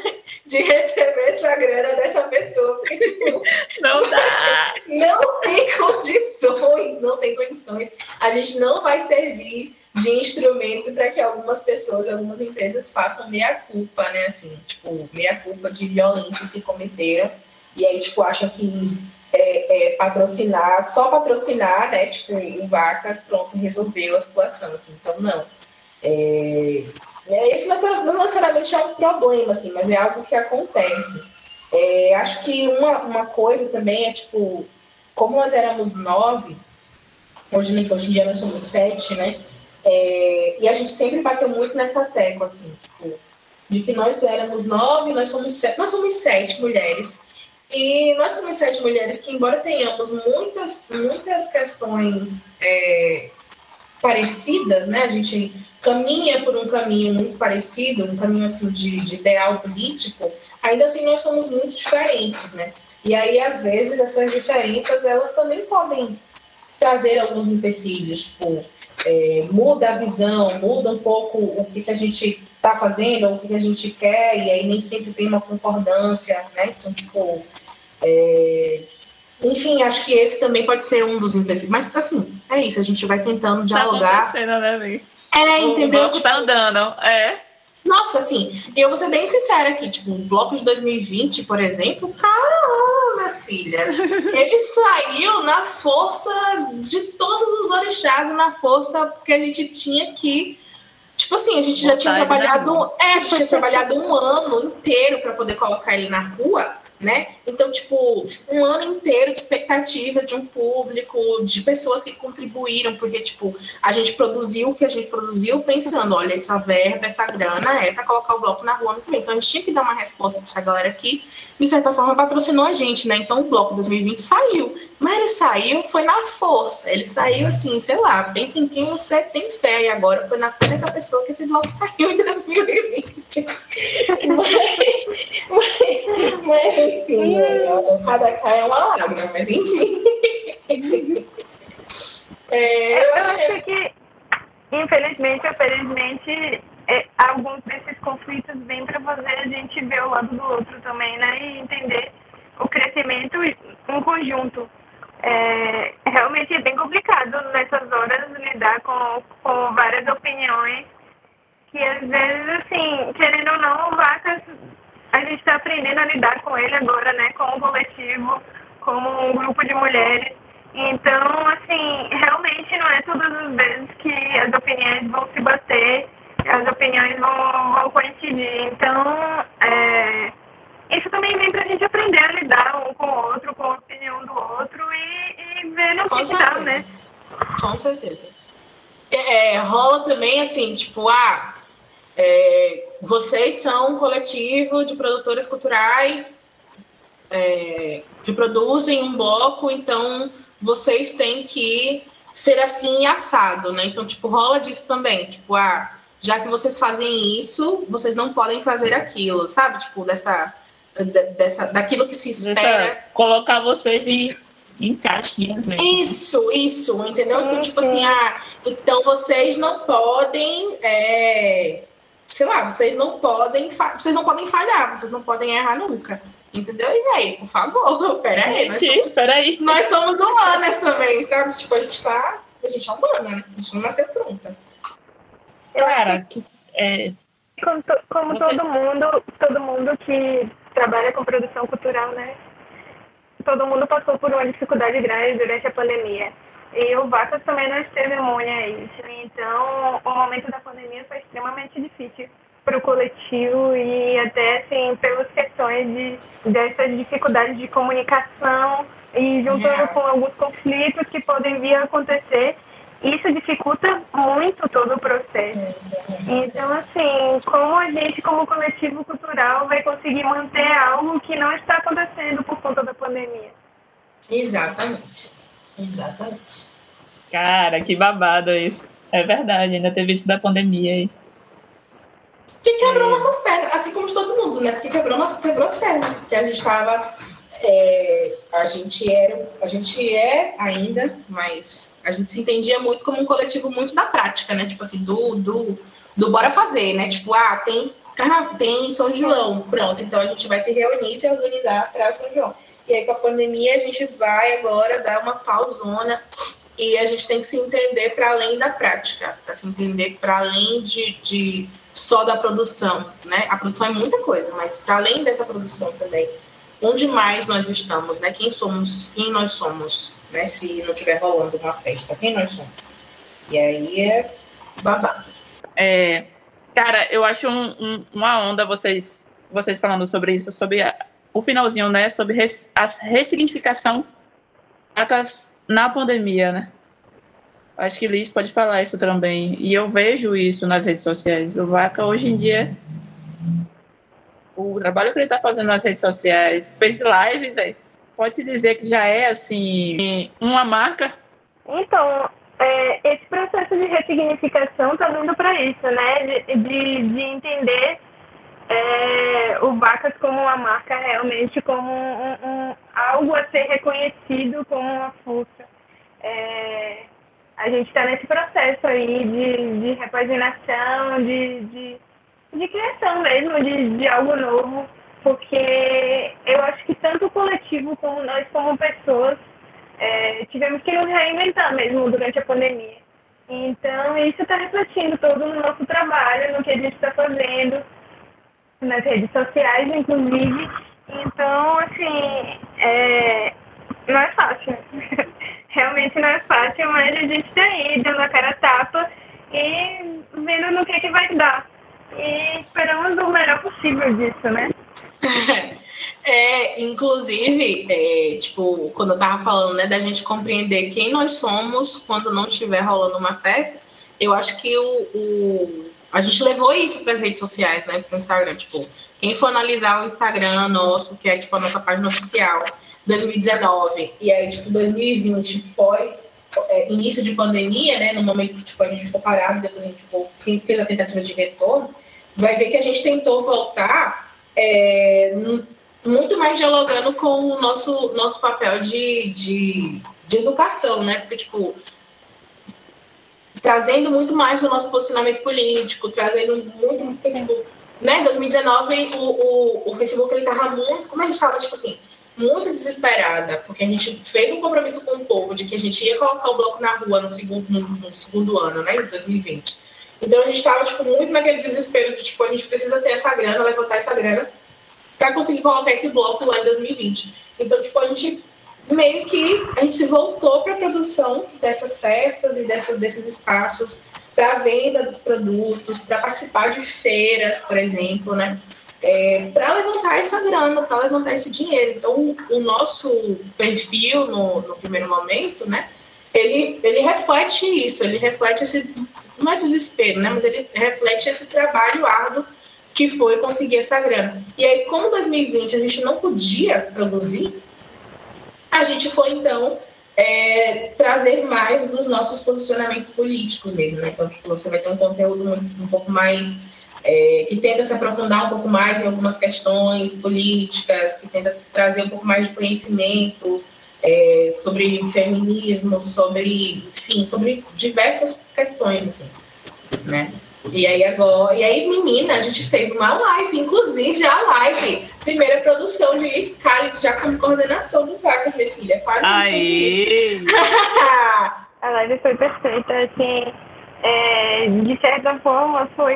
de receber essa grana dessa pessoa, porque, tipo, não dá. Não tem condições, não tem condições. A gente não vai servir de instrumento para que algumas pessoas, algumas empresas façam meia-culpa, né? Assim, tipo, meia-culpa de violências que cometeram e aí, tipo, acham que é, é, patrocinar, só patrocinar, né? Tipo, o Vacas, pronto, resolveu a situação, assim. Então, não. É, esse não necessariamente é um problema, assim, mas é algo que acontece. É, acho que uma, uma coisa também é, tipo, como nós éramos nove, hoje, hoje em dia nós somos sete, né? É, e a gente sempre bateu muito nessa tecla, assim, tipo, de que nós éramos nove, nós somos sete, nós somos sete mulheres e nós somos sete mulheres que, embora tenhamos muitas, muitas questões é, parecidas, né? A gente caminha por um caminho muito parecido, um caminho assim de, de ideal político, ainda assim nós somos muito diferentes, né? E aí, às vezes, essas diferenças, elas também podem trazer alguns empecilhos, tipo, é, muda a visão, muda um pouco o que, que a gente está fazendo, ou o que, que a gente quer, e aí nem sempre tem uma concordância, né? Então, tipo, é... Enfim, acho que esse também pode ser um dos empecilhos. Mas, assim, é isso, a gente vai tentando tá dialogar. Tá né, amiga? É, entendeu? O tipo, tá andando, é. Nossa, assim, eu vou ser bem sincera aqui, tipo, o bloco de 2020, por exemplo, minha filha, ele saiu na força de todos os orixás e na força que a gente tinha que Tipo assim, a gente já tinha trabalhado, é, a gente tinha trabalhado um ano inteiro para poder colocar ele na rua né? Então, tipo, um ano inteiro de expectativa de um público, de pessoas que contribuíram, porque, tipo, a gente produziu o que a gente produziu pensando, olha, essa verba, essa grana é para colocar o bloco na rua também. Então, a gente tinha que dar uma resposta para essa galera aqui, de certa forma, patrocinou a gente, né? Então, o bloco 2020 saiu, mas ele saiu, foi na força, ele saiu assim, sei lá, pensa em quem você tem fé, e agora foi na fé dessa pessoa que esse bloco saiu em 2020. mas, mas, mas enfim, é, cada cá é uma lágrima, mas enfim. É, eu acho que, infelizmente ou felizmente, é, alguns desses conflitos vêm para fazer a gente ver o lado do outro também, né? E entender o crescimento em conjunto. É, realmente é bem complicado nessas horas lidar com, com várias opiniões que às vezes, assim, querendo ou não, vacas a gente está aprendendo a lidar com ele agora, né? Com um coletivo, como um grupo de mulheres. Então, assim, realmente não é todas as vezes que as opiniões vão se bater, as opiniões vão, vão coincidir. Então, é, isso também vem para a gente aprender a lidar um com o outro, com a opinião do outro e, e ver no que dá, né? Com certeza. É, rola também assim, tipo, ah, é, vocês são um coletivo de produtores culturais é, que produzem um bloco, então vocês têm que ser assim assado, né? Então, tipo, rola disso também. Tipo, ah, já que vocês fazem isso, vocês não podem fazer aquilo, sabe? Tipo, dessa, dessa daquilo que se espera. colocar vocês em, em caixinhas mesmo. Isso, isso, entendeu? Então, tipo assim, ah, então vocês não podem. É, sei lá, vocês não podem, vocês não podem falhar, vocês não podem errar nunca. Entendeu? E aí, por favor, peraí. Nós somos, peraí. nós somos humanas também, sabe? Tipo, a gente tá. A gente é humana, né? A gente não nasceu pronta. Cara, que, é, como, to, como Vocês- todo mundo, todo mundo que trabalha com produção cultural, né? Todo mundo passou por uma dificuldade grande durante a pandemia. E o Vacas também não esteve imune a isso. Então, o momento da pandemia foi extremamente difícil para o coletivo e até, assim, pelas questões de, dessas dificuldades de comunicação e juntando Yeah. com alguns conflitos que podem vir a acontecer. Isso dificulta muito todo o processo. Então, assim, como a gente, como coletivo cultural, vai conseguir manter algo que não está acontecendo por conta da pandemia? Exatamente. Exatamente. cara, que babado isso. É verdade, ainda teve isso da pandemia aí. Que quebrou nossas pernas, assim como de todo mundo, né? Porque quebrou, nossas, quebrou as pernas, porque a gente estava. a gente era, a gente é ainda, mas a gente se entendia muito como um coletivo muito da prática, né? Tipo assim, do, do, do bora fazer, né? Tipo, ah, tem, tem São João, pronto, então a gente vai se reunir e se organizar para São João. E aí, com a pandemia, a gente vai agora dar uma pausona e a gente tem que se entender para além da prática, para se entender para além de, de só da produção, né? A produção é muita coisa, mas para além dessa produção também, onde mais nós estamos, né? Quem somos, quem nós somos, né? Se não estiver rolando uma festa, quem nós somos? E aí é babado. É, cara, eu acho um- um- uma onda vocês, vocês falando sobre isso, sobre a- o finalzinho, né? Sobre res- a ressignificação na pandemia, né? Acho que Liz pode falar isso também. E eu vejo isso nas redes sociais. O Vaca, hoje em dia, o trabalho que ele está fazendo nas redes sociais, fez live, velho. Pode-se dizer que já é, assim, uma marca Então, é, esse processo de ressignificação está vindo para isso, né? De, de, de entender é, o Vacas como uma marca realmente, como um, um- algo a ser reconhecido como uma força. É, a gente está nesse processo aí de, de repaginação, de, de, de criação mesmo, de, de algo novo, porque eu acho que tanto o coletivo como nós, como pessoas, é, tivemos que nos reinventar mesmo durante a pandemia. Então, isso está refletindo todo no nosso trabalho, no que a gente está fazendo, nas redes sociais, inclusive. Então, assim, é, não é fácil. Realmente não é fácil, mas a gente está aí, dando a cara a tapa e vendo no que, que vai dar. E esperamos o melhor possível disso, né? É, inclusive, é, tipo, quando eu tava falando, né, da gente compreender quem nós somos quando não estiver rolando uma festa, eu acho que o, o- a gente levou isso para as redes sociais, né, para o Instagram. Tipo, quem for analisar o Instagram nosso, que é tipo a nossa página oficial, 2019, e aí, tipo, 2020, pós é, início de pandemia, né, no momento que tipo, a gente ficou parado, depois a gente tipo, fez a tentativa de retorno, vai ver que a gente tentou voltar é, muito mais dialogando com o nosso, nosso papel de, de, de educação, né? Porque, tipo, trazendo muito mais do nosso posicionamento político, trazendo muito, porque, tipo, né, 2019 o, o, o Facebook ele tava muito, como a gente tava, tipo assim, muito desesperada, porque a gente fez um compromisso com o povo de que a gente ia colocar o bloco na rua no segundo, no, no segundo ano, né, em 2020. Então a gente tava, tipo, muito naquele desespero de, tipo, a gente precisa ter essa grana, levantar essa grana para conseguir colocar esse bloco lá em 2020. Então, tipo, a gente meio que a gente voltou para a produção dessas festas e desses espaços para a venda dos produtos, para participar de feiras, por exemplo, né? É, para levantar essa grana, para levantar esse dinheiro. Então, o, o nosso perfil no, no primeiro momento, né? Ele, ele reflete isso, ele reflete esse, não é desespero, né? Mas ele reflete esse trabalho árduo que foi conseguir essa grana. E aí, como 2020 a gente não podia produzir, a gente foi então é, trazer mais dos nossos posicionamentos políticos mesmo, né? Então, tipo, você vai ter um conteúdo um, um pouco mais é, que tenta se aprofundar um pouco mais em algumas questões políticas, que tenta trazer um pouco mais de conhecimento é, sobre feminismo, sobre, enfim, sobre diversas questões, assim, né? E aí agora, e aí menina, a gente fez uma live, inclusive a live, primeira produção de Scarlett já com coordenação do Vacas, minha filha. Fala sobre isso. Aí! A live foi perfeita, assim, é, de certa forma, foi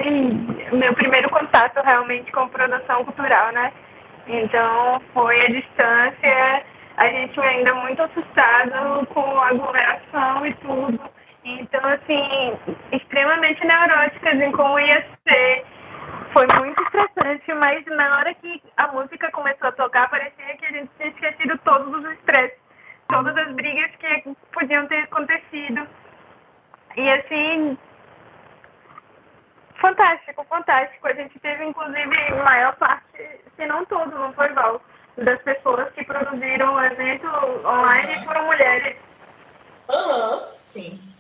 meu primeiro contato realmente com produção cultural, né? Então, foi a distância, a gente ainda muito assustado com a aglomeração e tudo. Então, assim, extremamente neuróticas em como ia ser. Foi muito estressante, mas na hora que a música começou a tocar, parecia que a gente tinha esquecido todos os estresses, todas as brigas que podiam ter acontecido. E assim, fantástico, fantástico. A gente teve, inclusive, maior parte, se não todo, não foi igual, das pessoas que produziram o evento online foram mulheres. Aham, uhum, sim.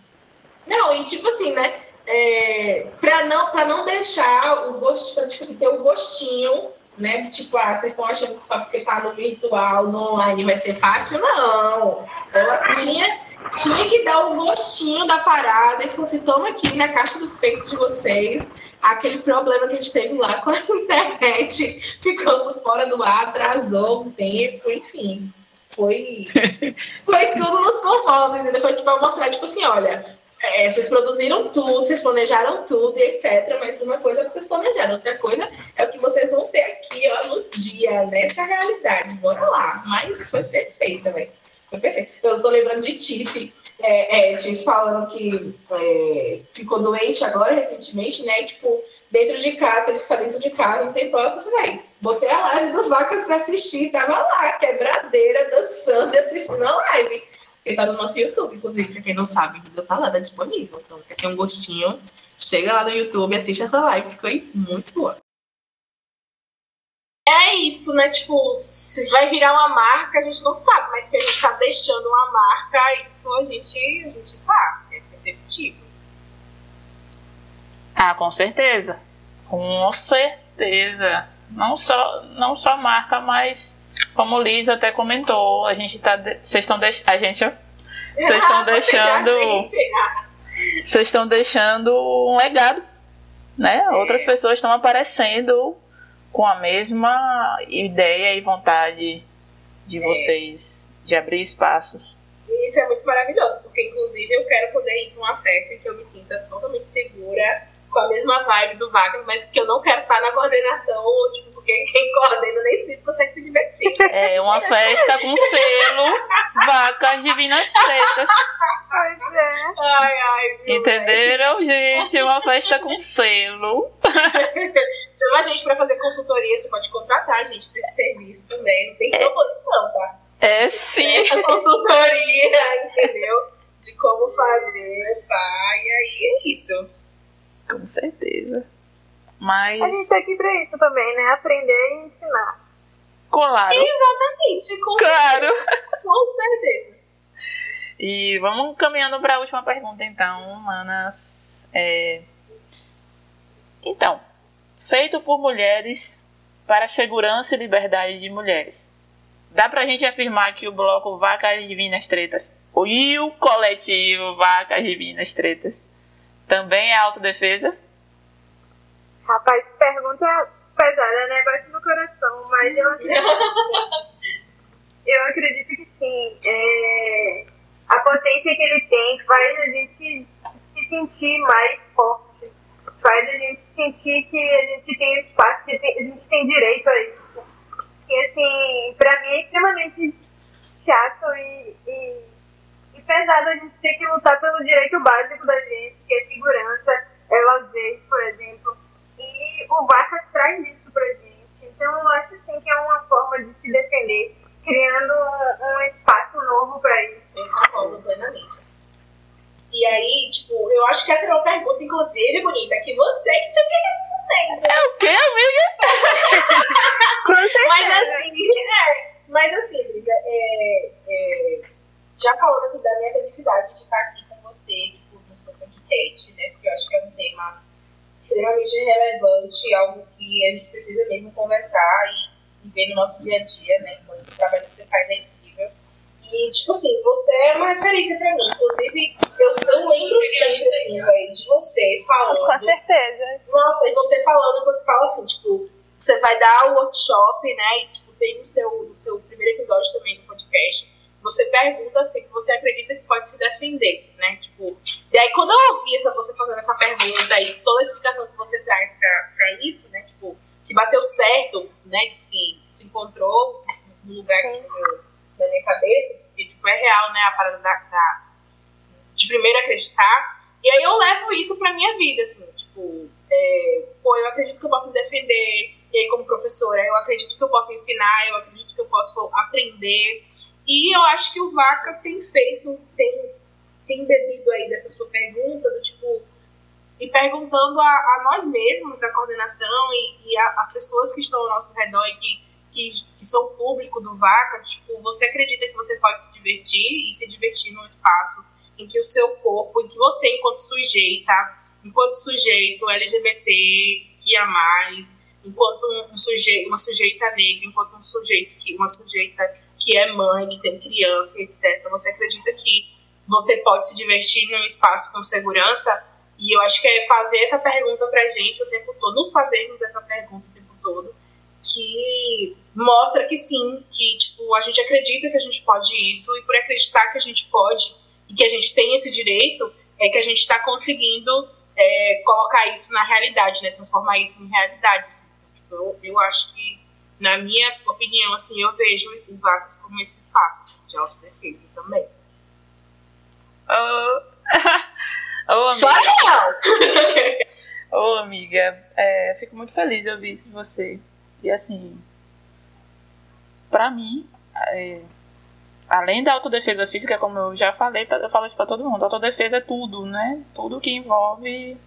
Não, e tipo assim, né? É, para não, pra não deixar o gosto, pra, tipo assim, ter o gostinho, né? De, tipo, ah, vocês estão achando que só porque tá no virtual, no online vai ser fácil? Não. Ela tinha tinha que dar o gostinho da parada e falou assim: toma aqui na caixa dos peitos de vocês aquele problema que a gente teve lá com a internet, ficamos fora do ar, atrasou um tempo, enfim. Foi, foi tudo nos conformes, entendeu? Foi tipo, mostrar, tipo assim, olha, é, vocês produziram tudo, vocês planejaram tudo e etc. Mas uma coisa é vocês planejaram, outra coisa é o que vocês vão ter aqui ó, no dia, nessa realidade. Bora lá. Mas foi perfeito também. Foi perfeito. Eu tô lembrando de Tice, é, é, Tice falando que é, ficou doente agora, recentemente, né? E, tipo, dentro de casa, teve que ficar dentro de casa um tempão. Eu falei, assim, botei a live dos vacas pra assistir, tava lá, quebradeira, dançando e assistindo a live. Ele tá no nosso YouTube, inclusive, pra quem não sabe, o vídeo tá lá, tá disponível. Então, quer ter um gostinho, chega lá no YouTube, assiste essa live, ficou muito boa é isso, né? Tipo, se vai virar uma marca, a gente não sabe, mas que a gente tá deixando uma marca, isso a gente, a gente tá, é perceptível. Ah, com certeza. Com certeza. Não só, não só marca, mas como o Liz até comentou, a gente tá. Vocês estão deixando. A gente. Vocês estão deixando. Vocês estão deixando um legado. Né? É. Outras pessoas estão aparecendo com a mesma ideia e vontade de é. vocês de abrir espaços. E isso é muito maravilhoso, porque inclusive eu quero poder ir para uma festa que eu me sinta totalmente segura, com a mesma vibe do Wagner, mas que eu não quero estar na coordenação, tipo, porque quem coordena nem sempre consegue se divertir. É uma festa com selo Vacas Divinas Pretas. Pois é. Ai, ai. Entenderam, gente? Uma festa com selo. Chama a gente pra fazer consultoria, você pode contratar a gente pra esse serviço também. Não tem que proposição, tá? É sim. Essa consultoria, entendeu? De como fazer, tá? E aí é isso. Com certeza. Mas... A gente tá aqui pra isso também, né? Aprender e ensinar. Claro. Exatamente, com claro. certeza. Com certeza. E vamos caminhando para a última pergunta, então, manas. É... Então, feito por mulheres para segurança e liberdade de mulheres. Dá pra gente afirmar que o bloco Vacas Divinas Tretas e o coletivo Vacas Divinas Tretas também é autodefesa? Rapaz, pergunta pesada, né? Bate no coração, mas eu acredito, eu acredito que sim. É, a potência que ele tem faz a gente se sentir mais forte, faz a gente sentir que a gente tem espaço, que a gente tem direito a isso. E assim, pra mim é extremamente chato e, e, e pesado a gente ter que lutar pelo direito básico da gente, que é segurança, é lazer, por exemplo o Vargas traz isso pra gente. Então eu acho assim que é uma forma de se defender, criando um, um espaço novo para isso. Eu concordo plenamente. Assim. E aí, tipo, eu acho que essa era uma pergunta, inclusive, bonita, que você que tinha que responder. Né? É o quê, amiga? mas assim, é, mas assim, Luísa, é, é, já falando assim, da minha felicidade de estar aqui com você, tipo, no seu podcast, né? Porque eu acho que é um tema extremamente relevante, algo que a gente precisa mesmo conversar e, e ver no nosso dia a dia, né? Então, o trabalho que você faz é incrível. E, tipo assim, você é uma referência pra mim. Inclusive, eu, eu lembro sempre, assim, velho, de você falando. Com certeza. Nossa, e você falando, você fala assim, tipo, você vai dar o workshop, né? E, tipo, tem no seu, no seu primeiro episódio também do podcast, você pergunta assim, que você acredita que pode se defender, né? Tipo, e aí quando eu ouvi essa, você fazendo essa pergunta e toda a explicação que você traz pra, pra isso, né? Tipo, que bateu certo, né? Que assim, se encontrou no lugar no, na minha cabeça, porque tipo, é real, né? A parada da, da, de primeiro acreditar. E aí eu levo isso pra minha vida, assim, tipo, é, pô, eu acredito que eu posso me defender, e aí como professora, eu acredito que eu posso ensinar, eu acredito que eu posso aprender. E eu acho que o Vacas tem feito, tem, tem bebido aí dessa sua pergunta, do tipo, e perguntando a, a nós mesmos da coordenação e, e a, as pessoas que estão ao nosso redor e que, que, que, são público do Vaca, tipo, você acredita que você pode se divertir e se divertir num espaço em que o seu corpo, em que você, enquanto sujeita, enquanto sujeito LGBT, que a mais, enquanto um, sujeito, uma sujeita negra, enquanto um sujeito que uma sujeita que é mãe, que tem criança, etc. Você acredita que você pode se divertir num espaço com segurança? E eu acho que é fazer essa pergunta pra gente o tempo todo, nos fazermos essa pergunta o tempo todo, que mostra que sim, que tipo, a gente acredita que a gente pode isso, e por acreditar que a gente pode e que a gente tem esse direito, é que a gente está conseguindo é, colocar isso na realidade, né? Transformar isso em realidade. Assim. Tipo, eu, eu acho que, na minha opinião, assim, eu vejo o Vacas como esse espaço assim, de autodefesa também. Oh. oh, Só amiga. Ô, amiga, é, fico muito feliz de ouvir isso de você. E assim, pra mim, é, além da autodefesa física, como eu já falei, eu falo isso pra todo mundo, autodefesa é tudo, né? Tudo que envolve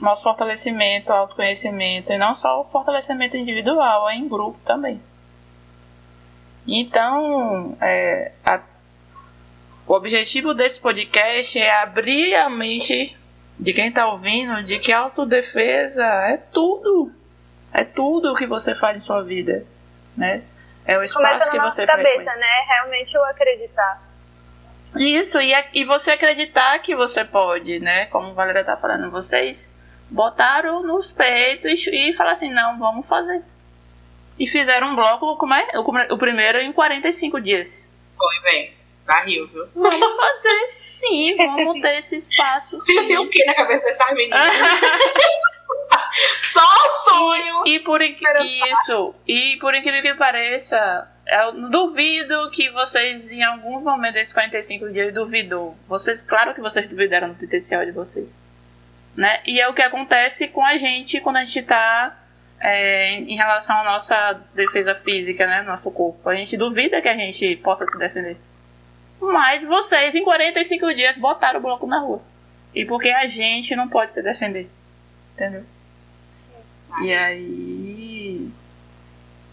nosso fortalecimento, autoconhecimento, e não só o fortalecimento individual, é em grupo também. Então, é, a, o objetivo desse podcast é abrir a mente de quem está ouvindo de que autodefesa é tudo. É tudo o que você faz em sua vida, né? É o espaço Começa que você cabeça, frequenta. né? Realmente eu acreditar. Isso, e, e você acreditar que você pode, né? Como a Valéria tá falando, vocês botaram nos peitos e falaram assim, não, vamos fazer. E fizeram um bloco, como é? O, o primeiro em 45 dias. Foi, vem. Barril, viu? Vamos fazer sim, vamos ter esse espaço. Você Sim. tem o que na cabeça dessas meninas? Só sonho! E por inc- Esperando isso, e por incrível que pareça, eu duvido que vocês, em algum momento desses 45 dias, duvidou. Vocês, claro que vocês duvidaram do potencial de vocês. Né? E é o que acontece com a gente quando a gente tá é, em relação à nossa defesa física, né? Nosso corpo. A gente duvida que a gente possa se defender. Mas vocês, em 45 dias, botaram o bloco na rua. E porque a gente não pode se defender. Entendeu? E aí.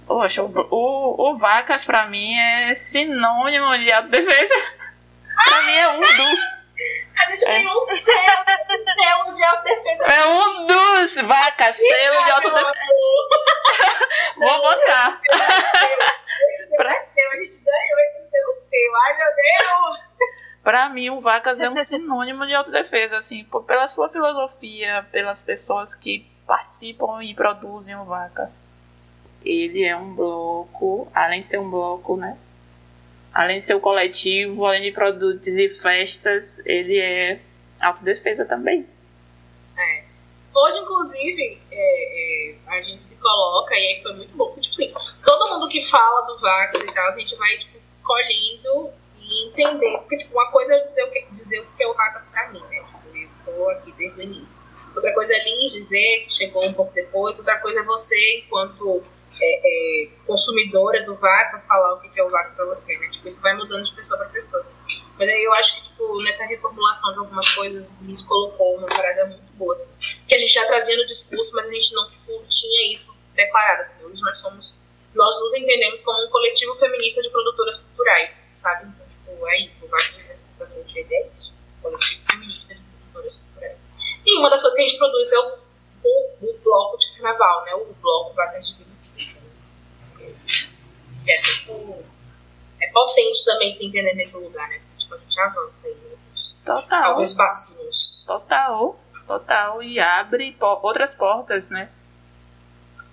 Poxa, o, o, o Vacas pra mim é sinônimo de autodefesa. pra mim é um dos. A gente É. ganhou um selo, um selo de autodefesa. É um dos Vacas, selo de autodefesa. Vou botar. Esse selo é seu, a gente ganhou esse selo seu. Ai, meu Deus! Pra mim, o Vacas é um sinônimo de autodefesa, assim, por- pela sua filosofia, pelas pessoas que participam e produzem o Vacas. Ele é um bloco, além de ser um bloco, né? Além de ser um coletivo, além de produzir festas, ele é autodefesa também. Hoje, inclusive, é, é, a gente se coloca, e aí foi muito bom. Tipo assim, todo mundo que fala do Vacas e tal, a gente vai, tipo, colhendo e entender. Porque, tipo, uma coisa é dizer o que, dizer o que é o Vacas pra mim, né? Tipo, eu tô aqui desde o início. Outra coisa é Lins dizer, que chegou um pouco depois. Outra coisa é você, enquanto é, é, consumidora do Vacas, falar o que é o Vacas pra você, né? Tipo, isso vai mudando de pessoa pra pessoa. assim. Mas aí eu acho que, tipo, nessa reformulação de algumas coisas, Lins colocou uma parada muito boa, assim que a gente já trazia no discurso, mas a gente não tipo, tinha isso declarado. Assim. Hoje nós somos, nós nos entendemos como um coletivo feminista de produtoras culturais, sabe? Então, tipo, é isso. O Vale de é isso. Coletivo feminista de produtoras culturais. E uma das coisas que a gente produz é o, o, o bloco de carnaval, né? O bloco Vacas Divinas Fritas. Que é muito. É potente também se entender nesse lugar, né? Tipo, a gente avança aí alguns, Total. alguns passinhos. Total, total. E abre outras portas, né?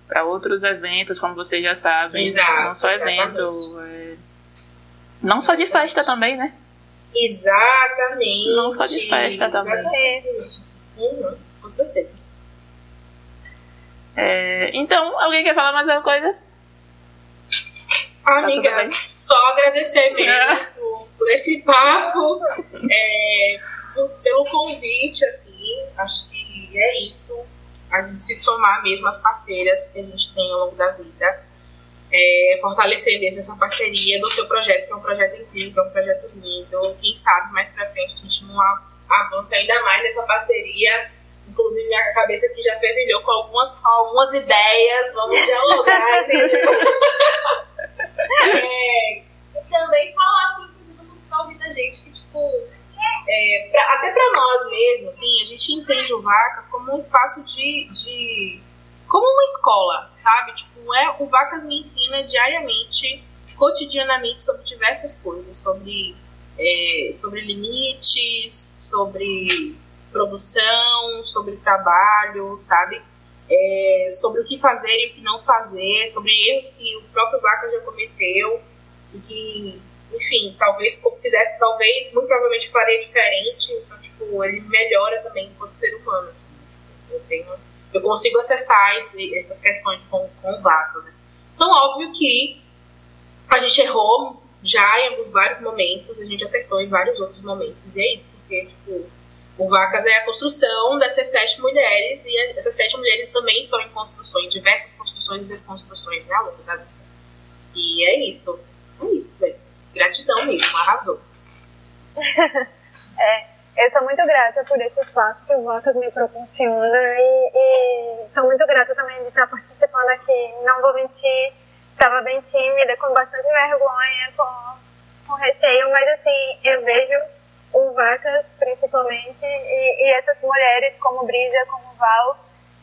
Para outros eventos, como vocês já sabem. Exato, Não só evento. é, Não só de festa também, né? Exatamente. Não só de festa também. Exatamente. Uhum, com certeza. É, então, alguém quer falar mais alguma coisa? Amiga, tudo bem? só agradecer mesmo É. por, por esse papo, é, por- pelo convite, assim, acho que é isso, a gente se somar mesmo às parceiras que a gente tem ao longo da vida, é, fortalecer mesmo essa parceria do seu projeto, que é um projeto incrível, que é um projeto lindo, quem sabe mais pra frente a gente não avança ainda mais nessa parceria, inclusive minha cabeça aqui já fervilhou com algumas, algumas ideias, vamos dialogar, entendeu? É, também falar assim pro mundo que tá ouvindo a gente que, tipo, é, pra- até pra nós mesmos, assim, a gente entende o Vacas como um espaço de. de como uma escola, sabe? Tipo, é, o Vacas me ensina diariamente, cotidianamente, sobre diversas coisas, sobre, é, sobre limites, sobre produção, sobre trabalho, sabe? É, sobre o que fazer e o que não fazer, sobre erros que o próprio Vaca já cometeu e que, enfim, talvez se fizesse, talvez, muito provavelmente faria diferente. Então, tipo, ele melhora também enquanto ser humano. Assim. Eu, tenho, eu consigo acessar esse, essas questões com, com o Vaca. Né? Então, óbvio que a gente errou já em alguns vários momentos, a gente acertou em vários outros momentos. E é isso, porque, tipo, o Vacas é a construção dessas sete mulheres, e essas sete mulheres também estão em construções, diversas construções e desconstruções né, ao da. E é isso. É isso, velho. Gratidão mesmo, arrasou. Eu sou muito grata por esse espaço que o Votos me proporciona e, e sou muito grata também de estar participando aqui. Não vou mentir, estava bem tímida, com bastante vergonha, com, com receio, mas assim, eu vejo o Vacas principalmente e, e essas mulheres como Brisa, como Val,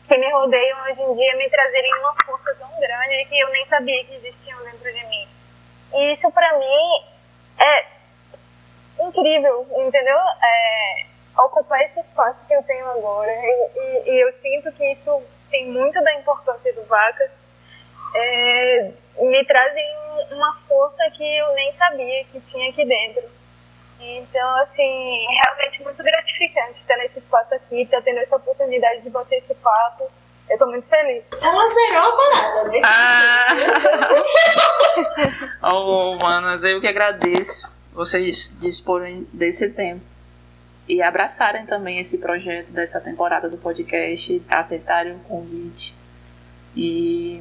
que me rodeiam hoje em dia, me trazerem uma força tão grande que eu nem sabia que existiam dentro de mim. E isso pra mim é incrível, entendeu? É, ocupar esse espaço que eu tenho agora. E, e- e eu sinto que isso tem muito da importância do Vacas. É, me trazem uma força que eu nem sabia que tinha aqui dentro. Então, assim, é realmente muito gratificante estar nesse espaço aqui, estar tendo essa oportunidade de bater esse papo. Eu tô muito feliz. Ela zerou a parada, né? Ah! oh, manas, eu que agradeço vocês disporem desse tempo e abraçarem também esse projeto dessa temporada do podcast, aceitarem o convite e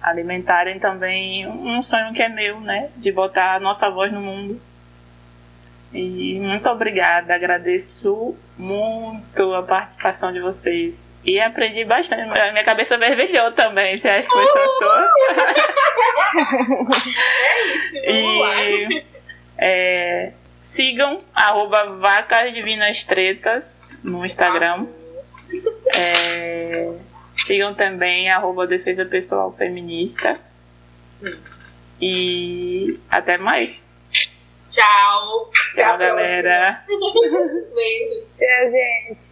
alimentarem também um sonho que é meu, né? De botar a nossa voz no mundo. E muito obrigada, agradeço muito a participação de vocês. E aprendi bastante, minha cabeça fervilhou também, se acha que foi só sua. É isso. E é, sigam arroba vacas divinas tretas no Instagram. É, sigam também arroba defesa pessoal feminista. E até mais. Tchau. Tchau, galera. Beijo. Tchau, gente.